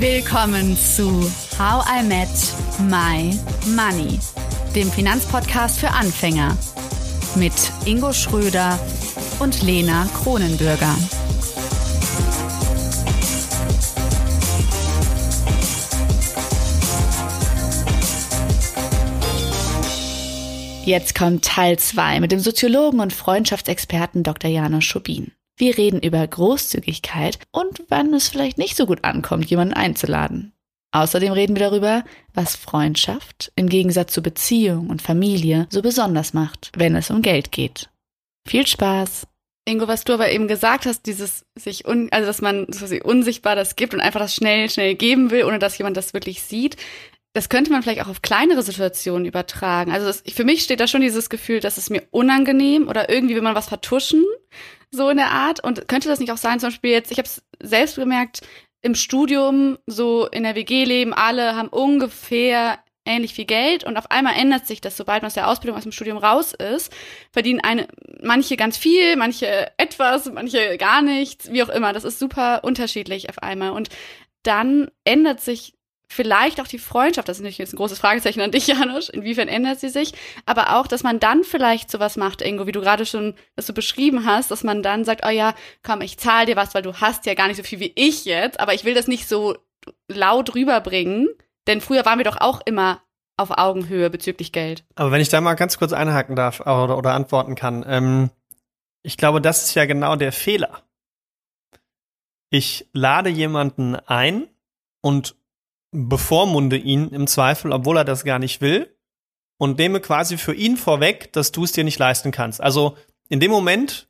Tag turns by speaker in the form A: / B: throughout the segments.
A: Willkommen zu How I Met My Money, dem Finanzpodcast für Anfänger mit Ingo Schröder und Lena Kronenbürger. Jetzt kommt Teil 2 mit dem Soziologen und Freundschaftsexperten Dr. Janusz Schubin. Wir reden über Großzügigkeit und wann es vielleicht nicht so gut ankommt, jemanden einzuladen. Außerdem reden wir darüber, was Freundschaft im Gegensatz zu Beziehung und Familie so besonders macht, wenn es um Geld geht. Viel Spaß!
B: Ingo, was du aber eben gesagt hast, dieses sich un, also dass man quasi unsichtbar das gibt und einfach das schnell, schnell geben will, ohne dass jemand das wirklich sieht. Das könnte man vielleicht auch auf kleinere Situationen übertragen. Also das, für mich steht da schon dieses Gefühl, dass es mir unangenehm oder irgendwie will man was vertuschen so in der Art. Und könnte das nicht auch sein, zum Beispiel jetzt, ich habe es selbst gemerkt, im Studium, so in der WG-Leben, alle haben ungefähr ähnlich viel Geld und auf einmal ändert sich das, sobald man aus der Ausbildung aus dem Studium raus ist, verdienen eine, manche ganz viel, manche etwas, manche gar nichts, wie auch immer. Das ist super unterschiedlich auf einmal. Und dann ändert sich vielleicht auch die Freundschaft, das ist natürlich jetzt ein großes Fragezeichen an dich, Janusz, inwiefern ändert sie sich, aber auch, dass man dann vielleicht sowas macht, Ingo, wie du gerade schon das so beschrieben hast, dass man dann sagt, oh ja, komm, ich zahle dir was, weil du hast ja gar nicht so viel wie ich jetzt, aber ich will das nicht so laut rüberbringen, denn früher waren wir doch auch immer auf Augenhöhe bezüglich Geld.
C: Aber wenn ich da mal ganz kurz einhaken darf oder, oder antworten kann, ähm, ich glaube, das ist ja genau der Fehler. Ich lade jemanden ein und bevormunde ihn im Zweifel, obwohl er das gar nicht will und nehme quasi für ihn vorweg, dass du es dir nicht leisten kannst. Also in dem Moment,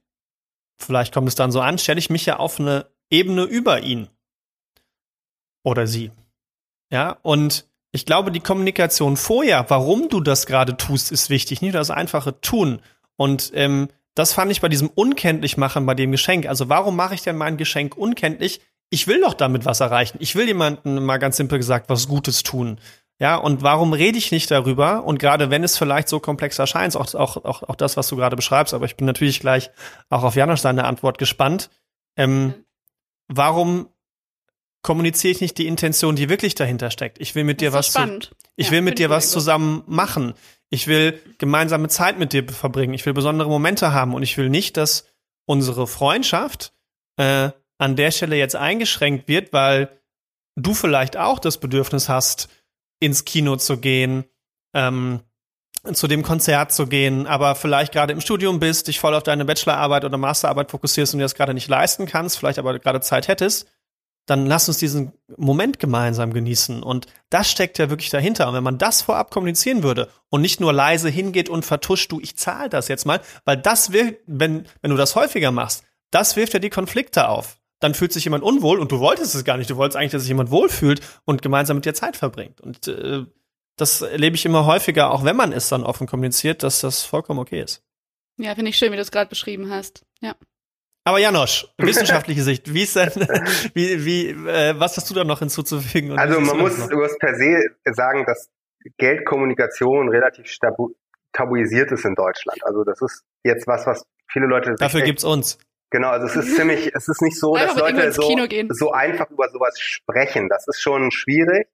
C: vielleicht kommt es dann so an, stelle ich mich ja auf eine Ebene über ihn oder sie. Ja, und ich glaube, die Kommunikation vorher, warum du das gerade tust, ist wichtig, nicht das einfache Tun. Und ähm, das fand ich bei diesem Unkenntlichmachen bei dem Geschenk. Also warum mache ich denn mein Geschenk unkenntlich? Ich will doch damit was erreichen. Ich will jemandem mal ganz simpel gesagt was Gutes tun. Ja, und warum rede ich nicht darüber? Und gerade wenn es vielleicht so komplex erscheint, auch, auch, auch, auch das, was du gerade beschreibst, aber ich bin natürlich gleich auch auf Janosch seine Antwort gespannt. Ähm, warum kommuniziere ich nicht die Intention, die wirklich dahinter steckt? Ich will mit dir was zu, ich ja, will mit dir was zusammen machen. Ich will gemeinsame Zeit mit dir verbringen. Ich will besondere Momente haben und ich will nicht, dass unsere Freundschaft äh, an der Stelle jetzt eingeschränkt wird, weil du vielleicht auch das Bedürfnis hast, ins Kino zu gehen, ähm, zu dem Konzert zu gehen, aber vielleicht gerade im Studium bist, dich voll auf deine Bachelorarbeit oder Masterarbeit fokussierst und dir das gerade nicht leisten kannst, vielleicht aber gerade Zeit hättest, dann lass uns diesen Moment gemeinsam genießen. Und das steckt ja wirklich dahinter. Und wenn man das vorab kommunizieren würde und nicht nur leise hingeht und vertuscht, du, ich zahle das jetzt mal, weil das will, wenn, wenn du das häufiger machst, das wirft ja die Konflikte auf dann fühlt sich jemand unwohl und du wolltest es gar nicht. Du wolltest eigentlich, dass sich jemand wohlfühlt und gemeinsam mit dir Zeit verbringt. Und äh, das erlebe ich immer häufiger, auch wenn man es dann offen kommuniziert, dass das vollkommen okay ist.
B: Ja, finde ich schön, wie du es gerade beschrieben hast. Ja.
C: Aber Janosch, wissenschaftliche Sicht, wie ist denn, wie, wie, äh, was hast du da noch hinzuzufügen?
D: Also man muss, du musst per se sagen, dass Geldkommunikation relativ tabuisiert ist in Deutschland. Also das ist jetzt was, was viele Leute.
C: Dafür gibt's uns.
D: Genau, also es ist ziemlich, es ist nicht so, dass Leute so, so einfach über sowas sprechen. Das ist schon schwierig.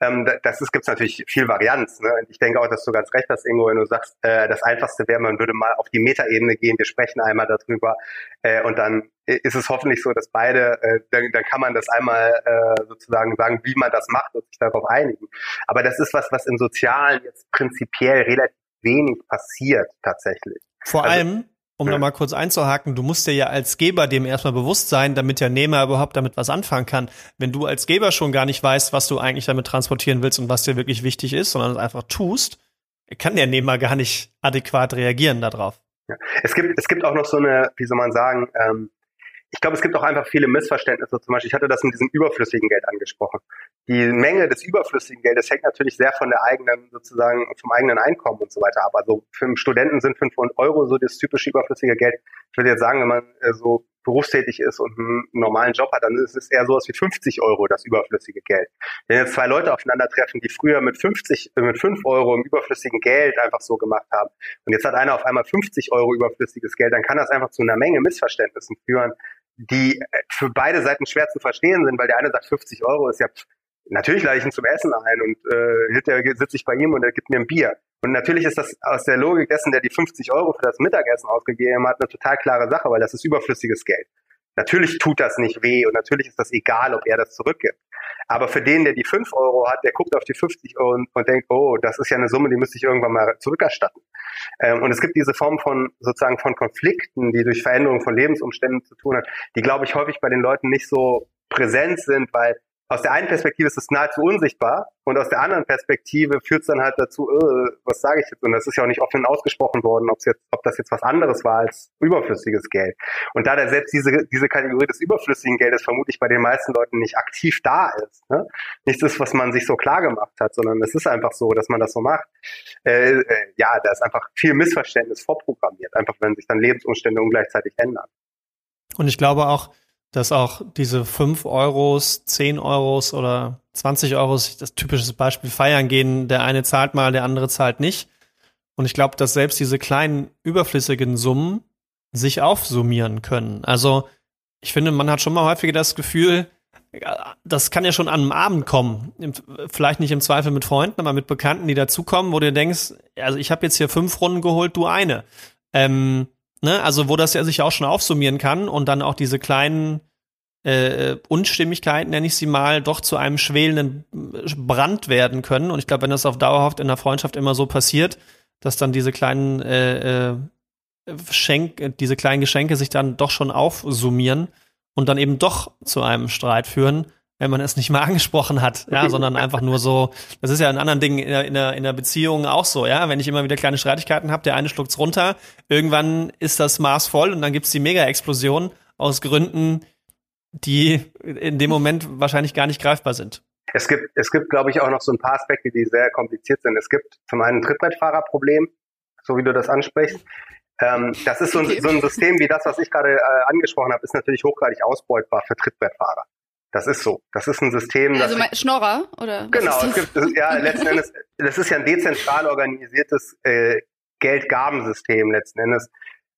D: Ähm, das ist, gibt's natürlich viel Varianz. Ne? Und ich denke auch, dass du ganz recht hast, Ingo, wenn du sagst, äh, das Einfachste wäre, man würde mal auf die Metaebene gehen, wir sprechen einmal darüber äh, und dann ist es hoffentlich so, dass beide, äh, dann, dann kann man das einmal äh, sozusagen sagen, wie man das macht und sich darauf einigen. Aber das ist was, was im Sozialen jetzt prinzipiell relativ wenig passiert tatsächlich.
C: Vor also, allem, um ja. da mal kurz einzuhaken, du musst dir ja als Geber dem erstmal bewusst sein, damit der Nehmer überhaupt damit was anfangen kann. Wenn du als Geber schon gar nicht weißt, was du eigentlich damit transportieren willst und was dir wirklich wichtig ist, sondern es einfach tust, kann der Nehmer gar nicht adäquat reagieren darauf.
D: Ja. Es gibt, es gibt auch noch so eine, wie soll man sagen, ähm, ich glaube, es gibt auch einfach viele Missverständnisse. Zum Beispiel, ich hatte das mit diesem überflüssigen Geld angesprochen. Die Menge des überflüssigen Geldes hängt natürlich sehr von der eigenen, sozusagen, vom eigenen Einkommen und so weiter ab. Also für einen Studenten sind 500 Euro so das typische überflüssige Geld. Ich würde jetzt sagen, wenn man äh, so berufstätig ist und einen normalen Job hat, dann ist es eher sowas wie 50 Euro das überflüssige Geld. Wenn jetzt zwei Leute aufeinandertreffen, die früher mit 50, äh, mit 5 Euro im überflüssigen Geld einfach so gemacht haben und jetzt hat einer auf einmal 50 Euro überflüssiges Geld, dann kann das einfach zu einer Menge Missverständnissen führen, die für beide Seiten schwer zu verstehen sind, weil der eine sagt, 50 Euro ist ja, natürlich lade ich ihn zum Essen ein und äh, hinterher sitze ich bei ihm und er gibt mir ein Bier. Und natürlich ist das aus der Logik dessen, der die 50 Euro für das Mittagessen ausgegeben hat, eine total klare Sache, weil das ist überflüssiges Geld. Natürlich tut das nicht weh und natürlich ist das egal, ob er das zurückgibt. Aber für den, der die 5 Euro hat, der guckt auf die 50 Euro und, und denkt, oh, das ist ja eine Summe, die müsste ich irgendwann mal zurückerstatten. Ähm, und es gibt diese Form von sozusagen von Konflikten, die durch Veränderung von Lebensumständen zu tun hat, die, glaube ich, häufig bei den Leuten nicht so präsent sind, weil aus der einen Perspektive ist es nahezu unsichtbar und aus der anderen Perspektive führt es dann halt dazu, äh, was sage ich jetzt? Und das ist ja auch nicht offen ausgesprochen worden, ob jetzt, ob das jetzt was anderes war als überflüssiges Geld. Und da da selbst diese, diese Kategorie des überflüssigen Geldes vermutlich bei den meisten Leuten nicht aktiv da ist, ne? nichts ist, was man sich so klar gemacht hat, sondern es ist einfach so, dass man das so macht. Äh, äh, ja, da ist einfach viel Missverständnis vorprogrammiert, einfach wenn sich dann Lebensumstände ungleichzeitig ändern.
C: Und ich glaube auch, dass auch diese 5 Euros, 10 Euros oder 20 Euros, das typische Beispiel feiern gehen, der eine zahlt mal, der andere zahlt nicht. Und ich glaube, dass selbst diese kleinen überflüssigen Summen sich aufsummieren können. Also ich finde, man hat schon mal häufiger das Gefühl, das kann ja schon an einem Abend kommen. Vielleicht nicht im Zweifel mit Freunden, aber mit Bekannten, die dazukommen, wo du denkst, also ich habe jetzt hier fünf Runden geholt, du eine. Ähm, Ne? Also wo das ja sich auch schon aufsummieren kann und dann auch diese kleinen äh, Unstimmigkeiten, nenne ich sie mal, doch zu einem schwelenden Brand werden können. Und ich glaube, wenn das auf dauerhaft in der Freundschaft immer so passiert, dass dann diese kleinen äh, äh, Schenk, diese kleinen Geschenke sich dann doch schon aufsummieren und dann eben doch zu einem Streit führen, wenn man es nicht mal angesprochen hat, ja, sondern einfach nur so, das ist ja in anderen Dingen in der, in der, in der Beziehung auch so, ja, wenn ich immer wieder kleine Streitigkeiten habe, der eine schluckt's runter, irgendwann ist das Maß voll und dann gibt's die Mega-Explosion aus Gründen, die in dem Moment wahrscheinlich gar nicht greifbar sind.
D: Es gibt, es gibt, glaube ich, auch noch so ein paar Aspekte, die sehr kompliziert sind. Es gibt zum einen ein Trittbrettfahrerproblem, so wie du das ansprichst. Ähm, das ist so ein, so ein System wie das, was ich gerade äh, angesprochen habe, ist natürlich hochgradig ausbeutbar für Trittbrettfahrer. Das ist so. Das ist ein System.
B: Also ich, Schnorrer oder?
D: Genau. Es gibt, das, ja, letzten Endes, das ist ja ein dezentral organisiertes äh, Geldgabensystem letzten Endes,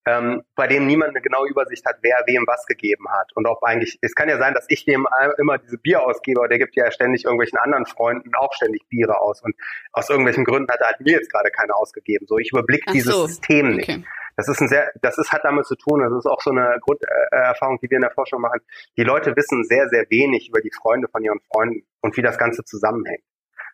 D: ähm, bei dem niemand eine genaue Übersicht hat, wer wem was gegeben hat und ob eigentlich. Es kann ja sein, dass ich dem immer diese Bier ausgebe, aber der gibt ja ständig irgendwelchen anderen Freunden auch ständig Biere aus und aus irgendwelchen Gründen hat er halt mir jetzt gerade keine ausgegeben. So, ich überblicke dieses so. System nicht. Okay. Das ist ein sehr, das ist, hat damit zu tun, das ist auch so eine Grunderfahrung, die wir in der Forschung machen. Die Leute wissen sehr, sehr wenig über die Freunde von ihren Freunden und wie das Ganze zusammenhängt.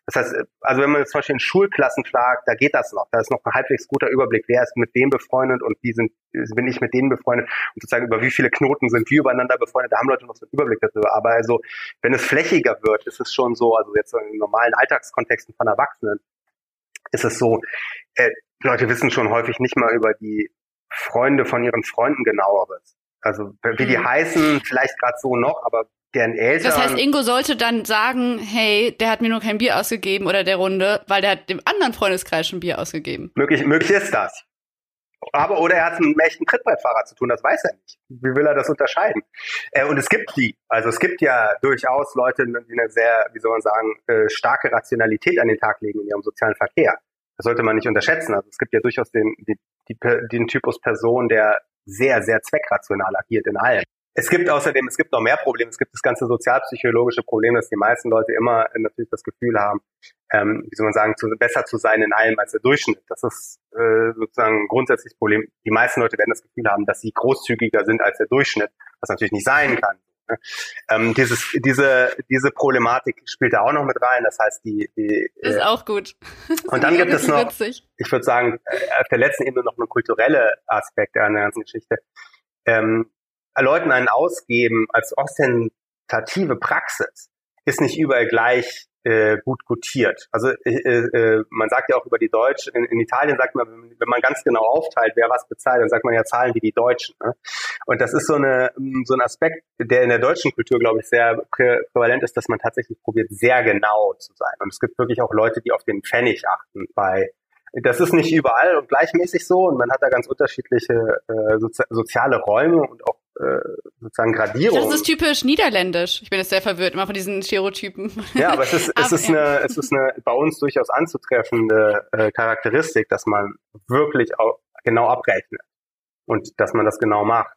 D: Das heißt, also wenn man jetzt zum Beispiel in Schulklassen fragt, da geht das noch. Da ist noch ein halbwegs guter Überblick, wer ist mit wem befreundet und wie sind, bin ich mit denen befreundet und sozusagen über wie viele Knoten sind wir übereinander befreundet. Da haben Leute noch so einen Überblick darüber. Aber also, wenn es flächiger wird, ist es schon so, also jetzt in normalen Alltagskontexten von Erwachsenen, ist es so, äh, Leute wissen schon häufig nicht mal über die Freunde von ihren Freunden genaueres. Also wie die mhm. heißen, vielleicht gerade so noch, aber deren Eltern.
B: Das heißt, Ingo sollte dann sagen, hey, der hat mir nur kein Bier ausgegeben oder der Runde, weil der hat dem anderen Freundeskreis schon Bier ausgegeben.
D: Möglich, möglich ist das. Aber oder er hat es mit einem echten Trittbrettfahrer zu tun, das weiß er nicht. Wie will er das unterscheiden? Äh, und es gibt die, also es gibt ja durchaus Leute, die eine sehr, wie soll man sagen, äh, starke Rationalität an den Tag legen in ihrem sozialen Verkehr. Das sollte man nicht unterschätzen. Also es gibt ja durchaus den, die, den Typus Person, der sehr, sehr zweckrational agiert in allem. Es gibt außerdem, es gibt noch mehr Probleme. Es gibt das ganze sozialpsychologische Problem, dass die meisten Leute immer natürlich das Gefühl haben, ähm, wie soll man sagen, zu, besser zu sein in allem als der Durchschnitt. Das ist äh, sozusagen ein grundsätzliches Problem. Die meisten Leute werden das Gefühl haben, dass sie großzügiger sind als der Durchschnitt, was natürlich nicht sein kann. Ähm, dieses, diese, diese Problematik spielt da auch noch mit rein. Das heißt, die, die
B: ist äh, auch gut.
D: und dann gibt es noch, witzig. ich würde sagen, äh, auf der letzten Ebene noch eine kulturelle Aspekt an der ganzen Geschichte. Ähm, Leuten einen ausgeben als ostentative Praxis ist nicht überall gleich äh, gut gutiert. Also äh, äh, man sagt ja auch über die Deutschen, in, in, Italien sagt man, wenn man ganz genau aufteilt, wer was bezahlt, dann sagt man ja Zahlen wie die Deutschen. Ne? Und das ist so, eine, so ein Aspekt, der in der deutschen Kultur, glaube ich, sehr prä prävalent ist, dass man tatsächlich probiert, sehr genau zu sein. Und es gibt wirklich auch Leute, die auf den Pfennig achten bei das ist nicht überall und gleichmäßig so und man hat da ganz unterschiedliche äh, sozi soziale Räume und auch äh, sozusagen Gradierung.
B: Das ist typisch niederländisch. Ich bin jetzt sehr verwirrt immer von diesen Stereotypen.
D: Ja, aber es ist, es ist, eine, es ist eine bei uns durchaus anzutreffende äh, Charakteristik, dass man wirklich auch genau abrechnet und dass man das genau macht.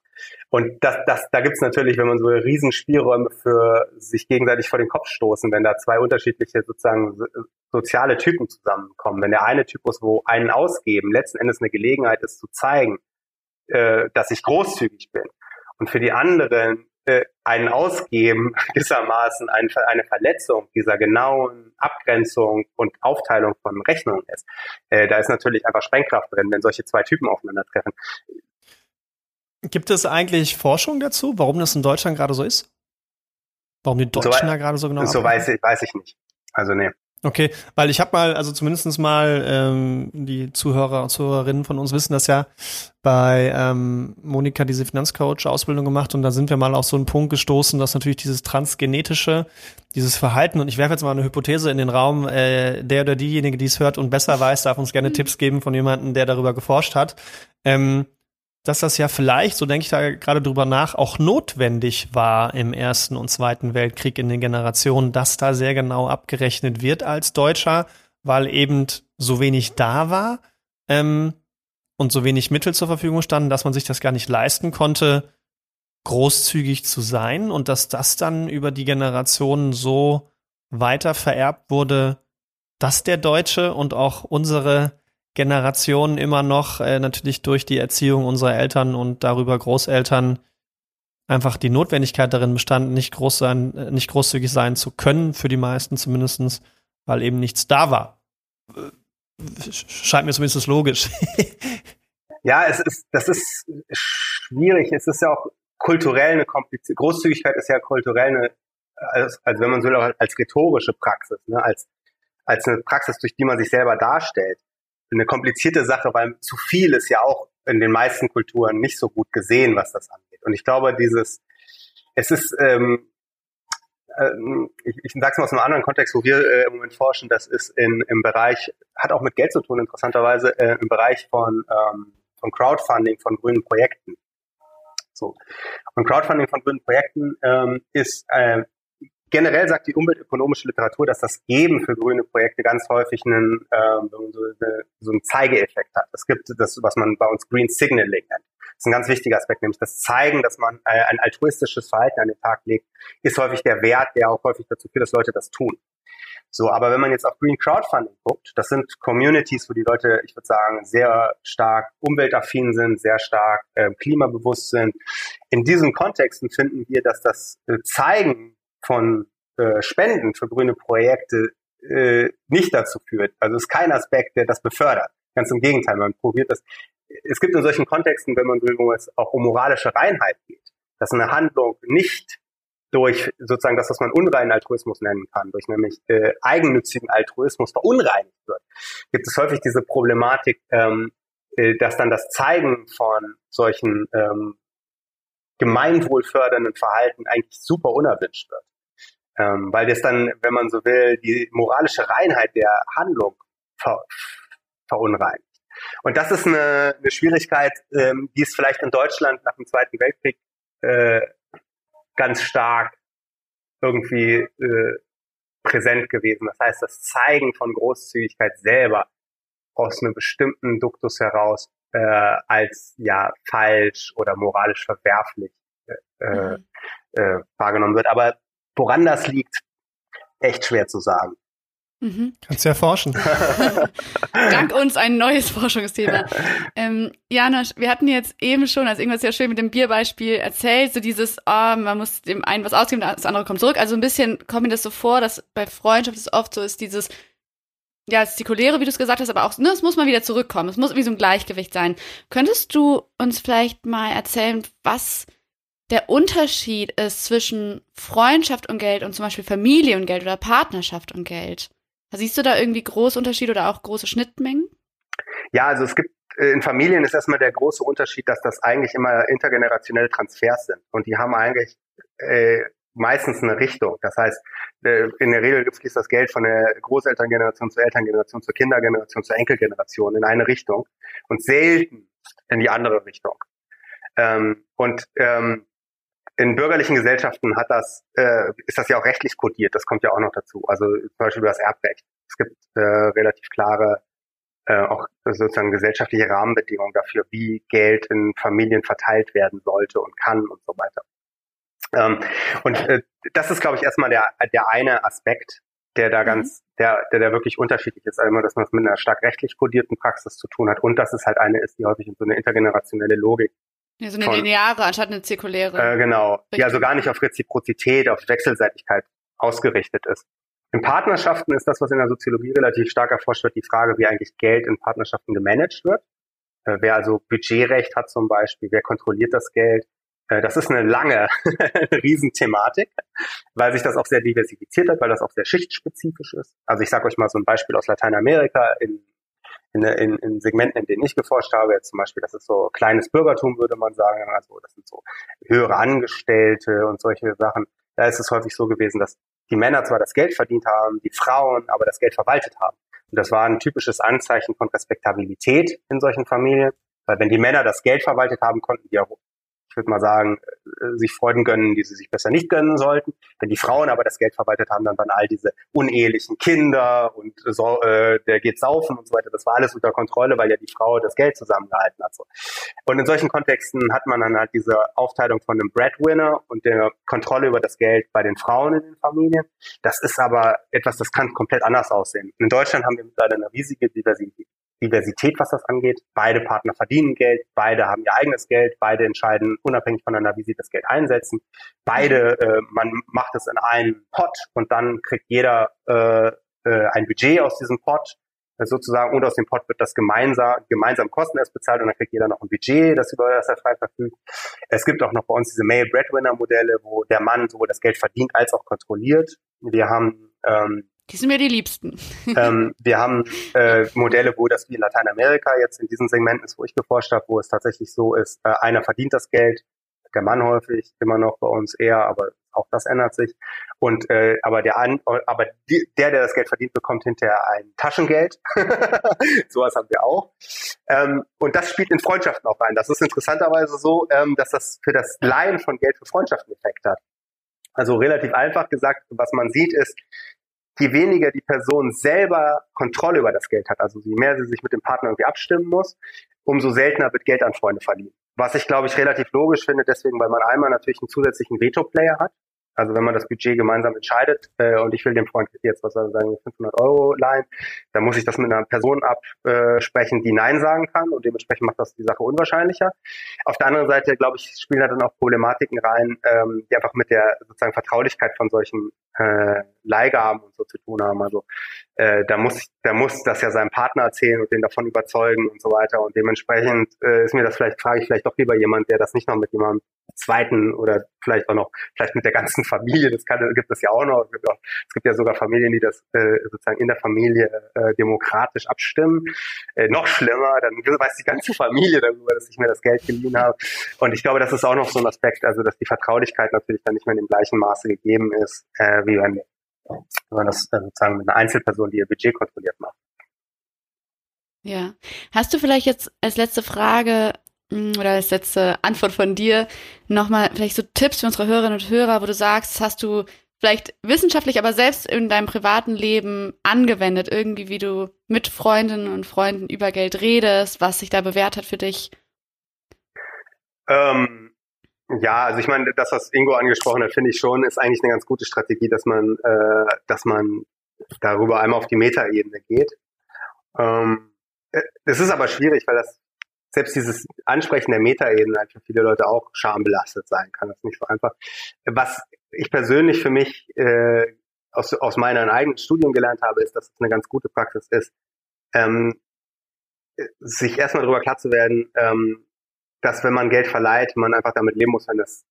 D: Und das, das, da gibt's natürlich, wenn man so Riesenspielräume für sich gegenseitig vor den Kopf stoßen, wenn da zwei unterschiedliche sozusagen soziale Typen zusammenkommen. Wenn der eine Typus, wo einen ausgeben, letzten Endes eine Gelegenheit ist zu zeigen, äh, dass ich großzügig bin. Und für die anderen äh, einen Ausgeben gewissermaßen eine, eine Verletzung dieser genauen Abgrenzung und Aufteilung von Rechnungen ist. Äh, da ist natürlich einfach Sprengkraft drin, wenn solche zwei Typen aufeinandertreffen.
C: Gibt es eigentlich Forschung dazu, warum das in Deutschland gerade so ist? Warum die Deutschen so, da gerade so genau
D: So weiß ich, weiß ich nicht. Also nee.
C: Okay, weil ich habe mal, also zumindestens mal, ähm, die Zuhörer und Zuhörerinnen von uns wissen das ja, bei ähm, Monika diese Finanzcoach-Ausbildung gemacht und da sind wir mal auf so einen Punkt gestoßen, dass natürlich dieses transgenetische, dieses Verhalten, und ich werfe jetzt mal eine Hypothese in den Raum, äh, der oder diejenige, die es hört und besser weiß, darf uns gerne mhm. Tipps geben von jemandem, der darüber geforscht hat. Ähm, dass das ja vielleicht, so denke ich da gerade drüber nach, auch notwendig war im Ersten und Zweiten Weltkrieg in den Generationen, dass da sehr genau abgerechnet wird als Deutscher, weil eben so wenig da war ähm, und so wenig Mittel zur Verfügung standen, dass man sich das gar nicht leisten konnte, großzügig zu sein und dass das dann über die Generationen so weiter vererbt wurde, dass der Deutsche und auch unsere Generationen immer noch äh, natürlich durch die Erziehung unserer Eltern und darüber Großeltern einfach die Notwendigkeit darin bestand, nicht groß sein, äh, nicht großzügig sein zu können, für die meisten zumindestens, weil eben nichts da war. Scheint mir zumindest logisch.
D: ja, es ist, das ist schwierig. Es ist ja auch kulturell eine komplizierte, Großzügigkeit ist ja kulturell eine, als, als wenn man so will, als rhetorische Praxis, ne, als, als eine Praxis, durch die man sich selber darstellt eine komplizierte Sache, weil zu viel ist ja auch in den meisten Kulturen nicht so gut gesehen, was das angeht. Und ich glaube, dieses, es ist, ähm, äh, ich, ich sage es mal aus einem anderen Kontext, wo wir äh, im Moment forschen, das ist in, im Bereich, hat auch mit Geld zu tun, interessanterweise, äh, im Bereich von, ähm, von Crowdfunding von grünen Projekten. So. Und Crowdfunding von grünen Projekten ähm, ist äh, generell sagt die umweltökonomische Literatur, dass das Geben für grüne Projekte ganz häufig einen, ähm, so, so einen Zeigeeffekt hat. Es gibt das, was man bei uns Green Signaling nennt. Das ist ein ganz wichtiger Aspekt, nämlich das Zeigen, dass man äh, ein altruistisches Verhalten an den Tag legt, ist häufig der Wert, der auch häufig dazu führt, dass Leute das tun. So, aber wenn man jetzt auf Green Crowdfunding guckt, das sind Communities, wo die Leute, ich würde sagen, sehr stark umweltaffin sind, sehr stark äh, klimabewusst sind. In diesen Kontexten finden wir, dass das äh, Zeigen von äh, Spenden für grüne Projekte äh, nicht dazu führt. Also ist kein Aspekt, der das befördert. Ganz im Gegenteil, man probiert das. Es gibt in solchen Kontexten, wenn man will, wo es auch um moralische Reinheit geht, dass eine Handlung nicht durch sozusagen das, was man unreinen Altruismus nennen kann, durch nämlich äh, eigennützigen Altruismus verunreinigt wird, gibt es häufig diese Problematik, ähm, äh, dass dann das Zeigen von solchen ähm, gemeinwohlfördernden Verhalten eigentlich super unerwünscht wird ähm, weil das dann, wenn man so will, die moralische Reinheit der Handlung ver verunreinigt. Und das ist eine, eine Schwierigkeit, ähm, die ist vielleicht in Deutschland nach dem Zweiten Weltkrieg äh, ganz stark irgendwie äh, präsent gewesen. Das heißt, das Zeigen von Großzügigkeit selber aus einem bestimmten Duktus heraus äh, als ja falsch oder moralisch verwerflich äh, mhm. äh, wahrgenommen wird. Aber Woran das liegt, echt schwer zu sagen.
C: Mhm. Kannst ja forschen.
B: Dank uns ein neues Forschungsthema. Ähm, Janosch, wir hatten jetzt eben schon, also irgendwas sehr schön mit dem Bierbeispiel erzählt, so dieses, oh, man muss dem einen was ausgeben, das andere kommt zurück. Also ein bisschen kommt mir das so vor, dass bei Freundschaft es oft so ist, dieses, ja, es ist die Cholere, wie du es gesagt hast, aber auch, ne, es muss mal wieder zurückkommen. Es muss irgendwie so ein Gleichgewicht sein. Könntest du uns vielleicht mal erzählen, was der Unterschied ist zwischen Freundschaft und Geld und zum Beispiel Familie und Geld oder Partnerschaft und Geld. Siehst du da irgendwie große Unterschiede oder auch große Schnittmengen?
D: Ja, also es gibt äh, in Familien ist erstmal der große Unterschied, dass das eigentlich immer intergenerationelle Transfers sind. Und die haben eigentlich äh, meistens eine Richtung. Das heißt, äh, in der Regel fließt das Geld von der Großelterngeneration zur Elterngeneration zur Kindergeneration zur Enkelgeneration in eine Richtung und selten in die andere Richtung. Ähm, und ähm, in bürgerlichen Gesellschaften hat das, äh, ist das ja auch rechtlich kodiert, das kommt ja auch noch dazu. Also zum Beispiel über das Erbrecht. Es gibt äh, relativ klare äh, auch sozusagen gesellschaftliche Rahmenbedingungen dafür, wie Geld in Familien verteilt werden sollte und kann und so weiter. Ähm, und äh, das ist, glaube ich, erstmal der, der eine Aspekt, der da mhm. ganz, der, der, der wirklich unterschiedlich ist. Einmal, dass man es mit einer stark rechtlich kodierten Praxis zu tun hat und dass es halt eine ist, die häufig in so eine intergenerationelle Logik
B: ja, so eine von, lineare anstatt eine zirkuläre.
D: Äh, genau. Richtung. Die also gar nicht auf Reziprozität, auf Wechselseitigkeit ausgerichtet ist. In Partnerschaften ist das, was in der Soziologie relativ stark erforscht wird, die Frage, wie eigentlich Geld in Partnerschaften gemanagt wird. Äh, wer also Budgetrecht hat zum Beispiel, wer kontrolliert das Geld. Äh, das ist eine lange Riesenthematik, weil sich das auch sehr diversifiziert hat, weil das auch sehr schichtspezifisch ist. Also ich sage euch mal so ein Beispiel aus Lateinamerika in in, in, in Segmenten, in denen ich geforscht habe, jetzt zum Beispiel, das ist so kleines Bürgertum, würde man sagen, also das sind so höhere Angestellte und solche Sachen. Da ist es häufig so gewesen, dass die Männer zwar das Geld verdient haben, die Frauen aber das Geld verwaltet haben. Und das war ein typisches Anzeichen von Respektabilität in solchen Familien, weil wenn die Männer das Geld verwaltet haben, konnten die auch ich würde mal sagen, äh, sich Freuden gönnen, die sie sich besser nicht gönnen sollten. Wenn die Frauen aber das Geld verwaltet haben, dann waren all diese unehelichen Kinder und so, äh, der geht saufen und so weiter. Das war alles unter Kontrolle, weil ja die Frau das Geld zusammengehalten hat. So. Und in solchen Kontexten hat man dann halt diese Aufteilung von einem Breadwinner und der Kontrolle über das Geld bei den Frauen in den Familien. Das ist aber etwas, das kann komplett anders aussehen. In Deutschland haben wir mittlerweile eine riesige Diversität Diversität, was das angeht. Beide Partner verdienen Geld, beide haben ihr eigenes Geld, beide entscheiden unabhängig voneinander, wie sie das Geld einsetzen. Beide, äh, man macht es in einen Pot und dann kriegt jeder äh, äh, ein Budget aus diesem Pot äh, sozusagen und aus dem Pot wird das gemeinsam, gemeinsam Kosten erst bezahlt und dann kriegt jeder noch ein Budget, das über das er frei verfügt. Es gibt auch noch bei uns diese Male Breadwinner Modelle, wo der Mann sowohl das Geld verdient als auch kontrolliert. Wir haben ähm,
B: die sind mir die liebsten.
D: ähm, wir haben äh, Modelle, wo das wie in Lateinamerika jetzt in diesen Segmenten ist, wo ich geforscht habe, wo es tatsächlich so ist, äh, einer verdient das Geld, der Mann häufig, immer noch bei uns eher, aber auch das ändert sich. Und äh, aber der aber der, der das Geld verdient, bekommt hinterher ein Taschengeld. Sowas haben wir auch. Ähm, und das spielt in Freundschaften auch rein. Das ist interessanterweise so, ähm, dass das für das Leihen von Geld für Freundschaften Effekt hat. Also relativ einfach gesagt, was man sieht, ist, je weniger die Person selber Kontrolle über das Geld hat, also je mehr sie sich mit dem Partner irgendwie abstimmen muss, umso seltener wird Geld an Freunde verliehen. Was ich, glaube ich, relativ logisch finde, deswegen, weil man einmal natürlich einen zusätzlichen Veto-Player hat. Also wenn man das Budget gemeinsam entscheidet äh, und ich will dem Freund jetzt, was soll sagen, 500 Euro leihen, dann muss ich das mit einer Person absprechen, die Nein sagen kann und dementsprechend macht das die Sache unwahrscheinlicher. Auf der anderen Seite, glaube ich, spielen da dann auch Problematiken rein, ähm, die einfach mit der sozusagen Vertraulichkeit von solchen äh, Leihgaben und so zu tun haben. Also äh, da muss da muss das ja seinem Partner erzählen und den davon überzeugen und so weiter. Und dementsprechend äh, ist mir das vielleicht, frage ich vielleicht doch lieber jemand, der das nicht noch mit jemandem zweiten oder vielleicht auch noch, vielleicht mit der ganzen Familie, das kann, gibt es ja auch noch. Es gibt, auch, es gibt ja sogar Familien, die das äh, sozusagen in der Familie äh, demokratisch abstimmen. Äh, noch schlimmer, dann weiß die ganze Familie darüber, dass ich mir das Geld geliehen habe. Und ich glaube, das ist auch noch so ein Aspekt, also dass die Vertraulichkeit natürlich dann nicht mehr in dem gleichen Maße gegeben ist, äh, wie wenn, wenn man das äh, sozusagen mit einer Einzelperson, die ihr Budget kontrolliert macht.
B: Ja. Hast du vielleicht jetzt als letzte Frage oder als letzte Antwort von dir nochmal vielleicht so Tipps für unsere Hörerinnen und Hörer, wo du sagst, hast du vielleicht wissenschaftlich, aber selbst in deinem privaten Leben angewendet, irgendwie wie du mit Freundinnen und Freunden über Geld redest, was sich da bewährt hat für dich?
D: Ähm, ja, also ich meine, das, was Ingo angesprochen hat, finde ich schon, ist eigentlich eine ganz gute Strategie, dass man, äh, dass man darüber einmal auf die Metaebene geht. Ähm, äh, es ist aber schwierig, weil das selbst dieses Ansprechen der Metaebene halt für viele Leute auch schambelastet sein kann. Das ist nicht so einfach. Was ich persönlich für mich äh, aus, aus meinen eigenen Studien gelernt habe, ist, dass es eine ganz gute Praxis ist, ähm, sich erstmal darüber klar zu werden, ähm, dass wenn man Geld verleiht, man einfach damit leben muss, wenn es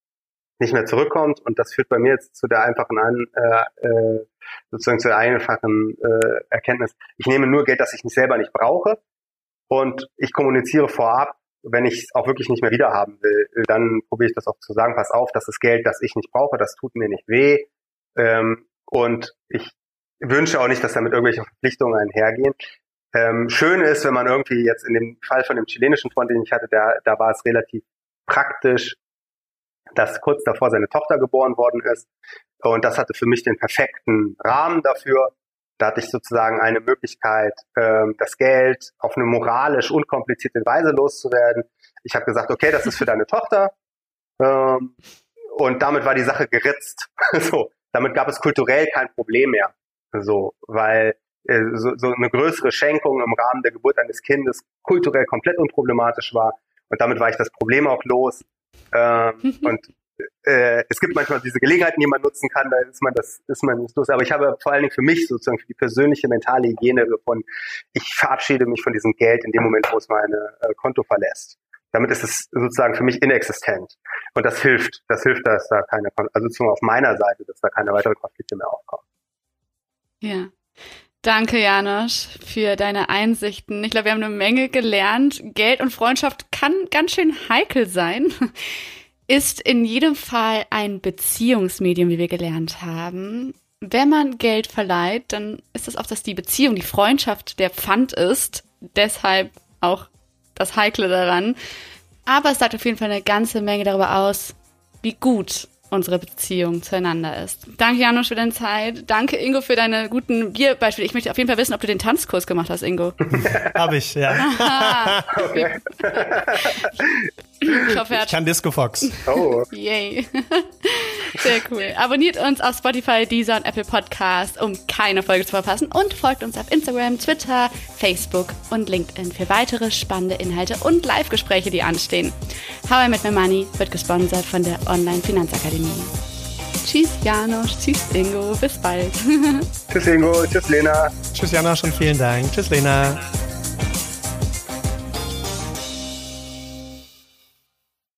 D: nicht mehr zurückkommt. Und das führt bei mir jetzt zu der einfachen An, äh, äh, sozusagen zu der einfachen äh, Erkenntnis. Ich nehme nur Geld, das ich nicht selber nicht brauche und ich kommuniziere vorab, wenn ich es auch wirklich nicht mehr wiederhaben will, dann probiere ich das auch zu sagen, pass auf, das ist Geld, das ich nicht brauche, das tut mir nicht weh. Ähm, und ich wünsche auch nicht, dass damit irgendwelche Verpflichtungen einhergehen. Ähm, schön ist, wenn man irgendwie jetzt in dem Fall von dem chilenischen Freund, den ich hatte, da, da war es relativ praktisch, dass kurz davor seine Tochter geboren worden ist. Und das hatte für mich den perfekten Rahmen dafür Da hatte ich sozusagen eine Möglichkeit, ähm, das Geld auf eine moralisch unkomplizierte Weise loszuwerden. Ich habe gesagt, okay, das ist für deine Tochter. Ähm, und damit war die Sache geritzt. so, damit gab es kulturell kein Problem mehr. So, weil äh, so, so eine größere Schenkung im Rahmen der Geburt eines Kindes kulturell komplett unproblematisch war. Und damit war ich das Problem auch los. Ähm, und äh, es gibt manchmal diese Gelegenheiten, die man nutzen kann, da ist man das, ist man nicht los. Aber ich habe vor allen Dingen für mich sozusagen für die persönliche mentale Hygiene von, ich verabschiede mich von diesem Geld in dem Moment, wo es meine äh, Konto verlässt. Damit ist es sozusagen für mich inexistent. Und das hilft. Das hilft, dass da keine, also zum auf meiner Seite, dass da keine weiteren Konflikte mehr aufkommen.
B: Ja. Danke, Janosch, für deine Einsichten. Ich glaube, wir haben eine Menge gelernt. Geld und Freundschaft kann ganz schön heikel sein ist in jedem Fall ein Beziehungsmedium, wie wir gelernt haben. Wenn man Geld verleiht, dann ist es auch, dass die Beziehung, die Freundschaft der Pfand ist. Deshalb auch das Heikle daran. Aber es sagt auf jeden Fall eine ganze Menge darüber aus, wie gut unsere Beziehung zueinander ist. Danke, Janusz, für deine Zeit. Danke, Ingo, für deine guten Bierbeispiele. Ich möchte auf jeden Fall wissen, ob du den Tanzkurs gemacht hast, Ingo.
C: Hab ich, ja.
D: okay.
B: ich hoffe, er
C: Ich kann Disco Fox.
D: Oh.
B: Yay. Sehr cool. Abonniert uns auf Spotify, Deezer und Apple Podcast, um keine Folge zu verpassen. Und folgt uns auf Instagram, Twitter, Facebook und LinkedIn für weitere spannende Inhalte und Live-Gespräche, die anstehen. How I Met My Money wird gesponsert von der Online-Finanzakademie. Tschüss, Janusz. Tschüss, Ingo. Bis bald.
D: Tschüss Ingo, tschüss Lena.
C: Tschüss Jana, schon vielen Dank. Tschüss Lena.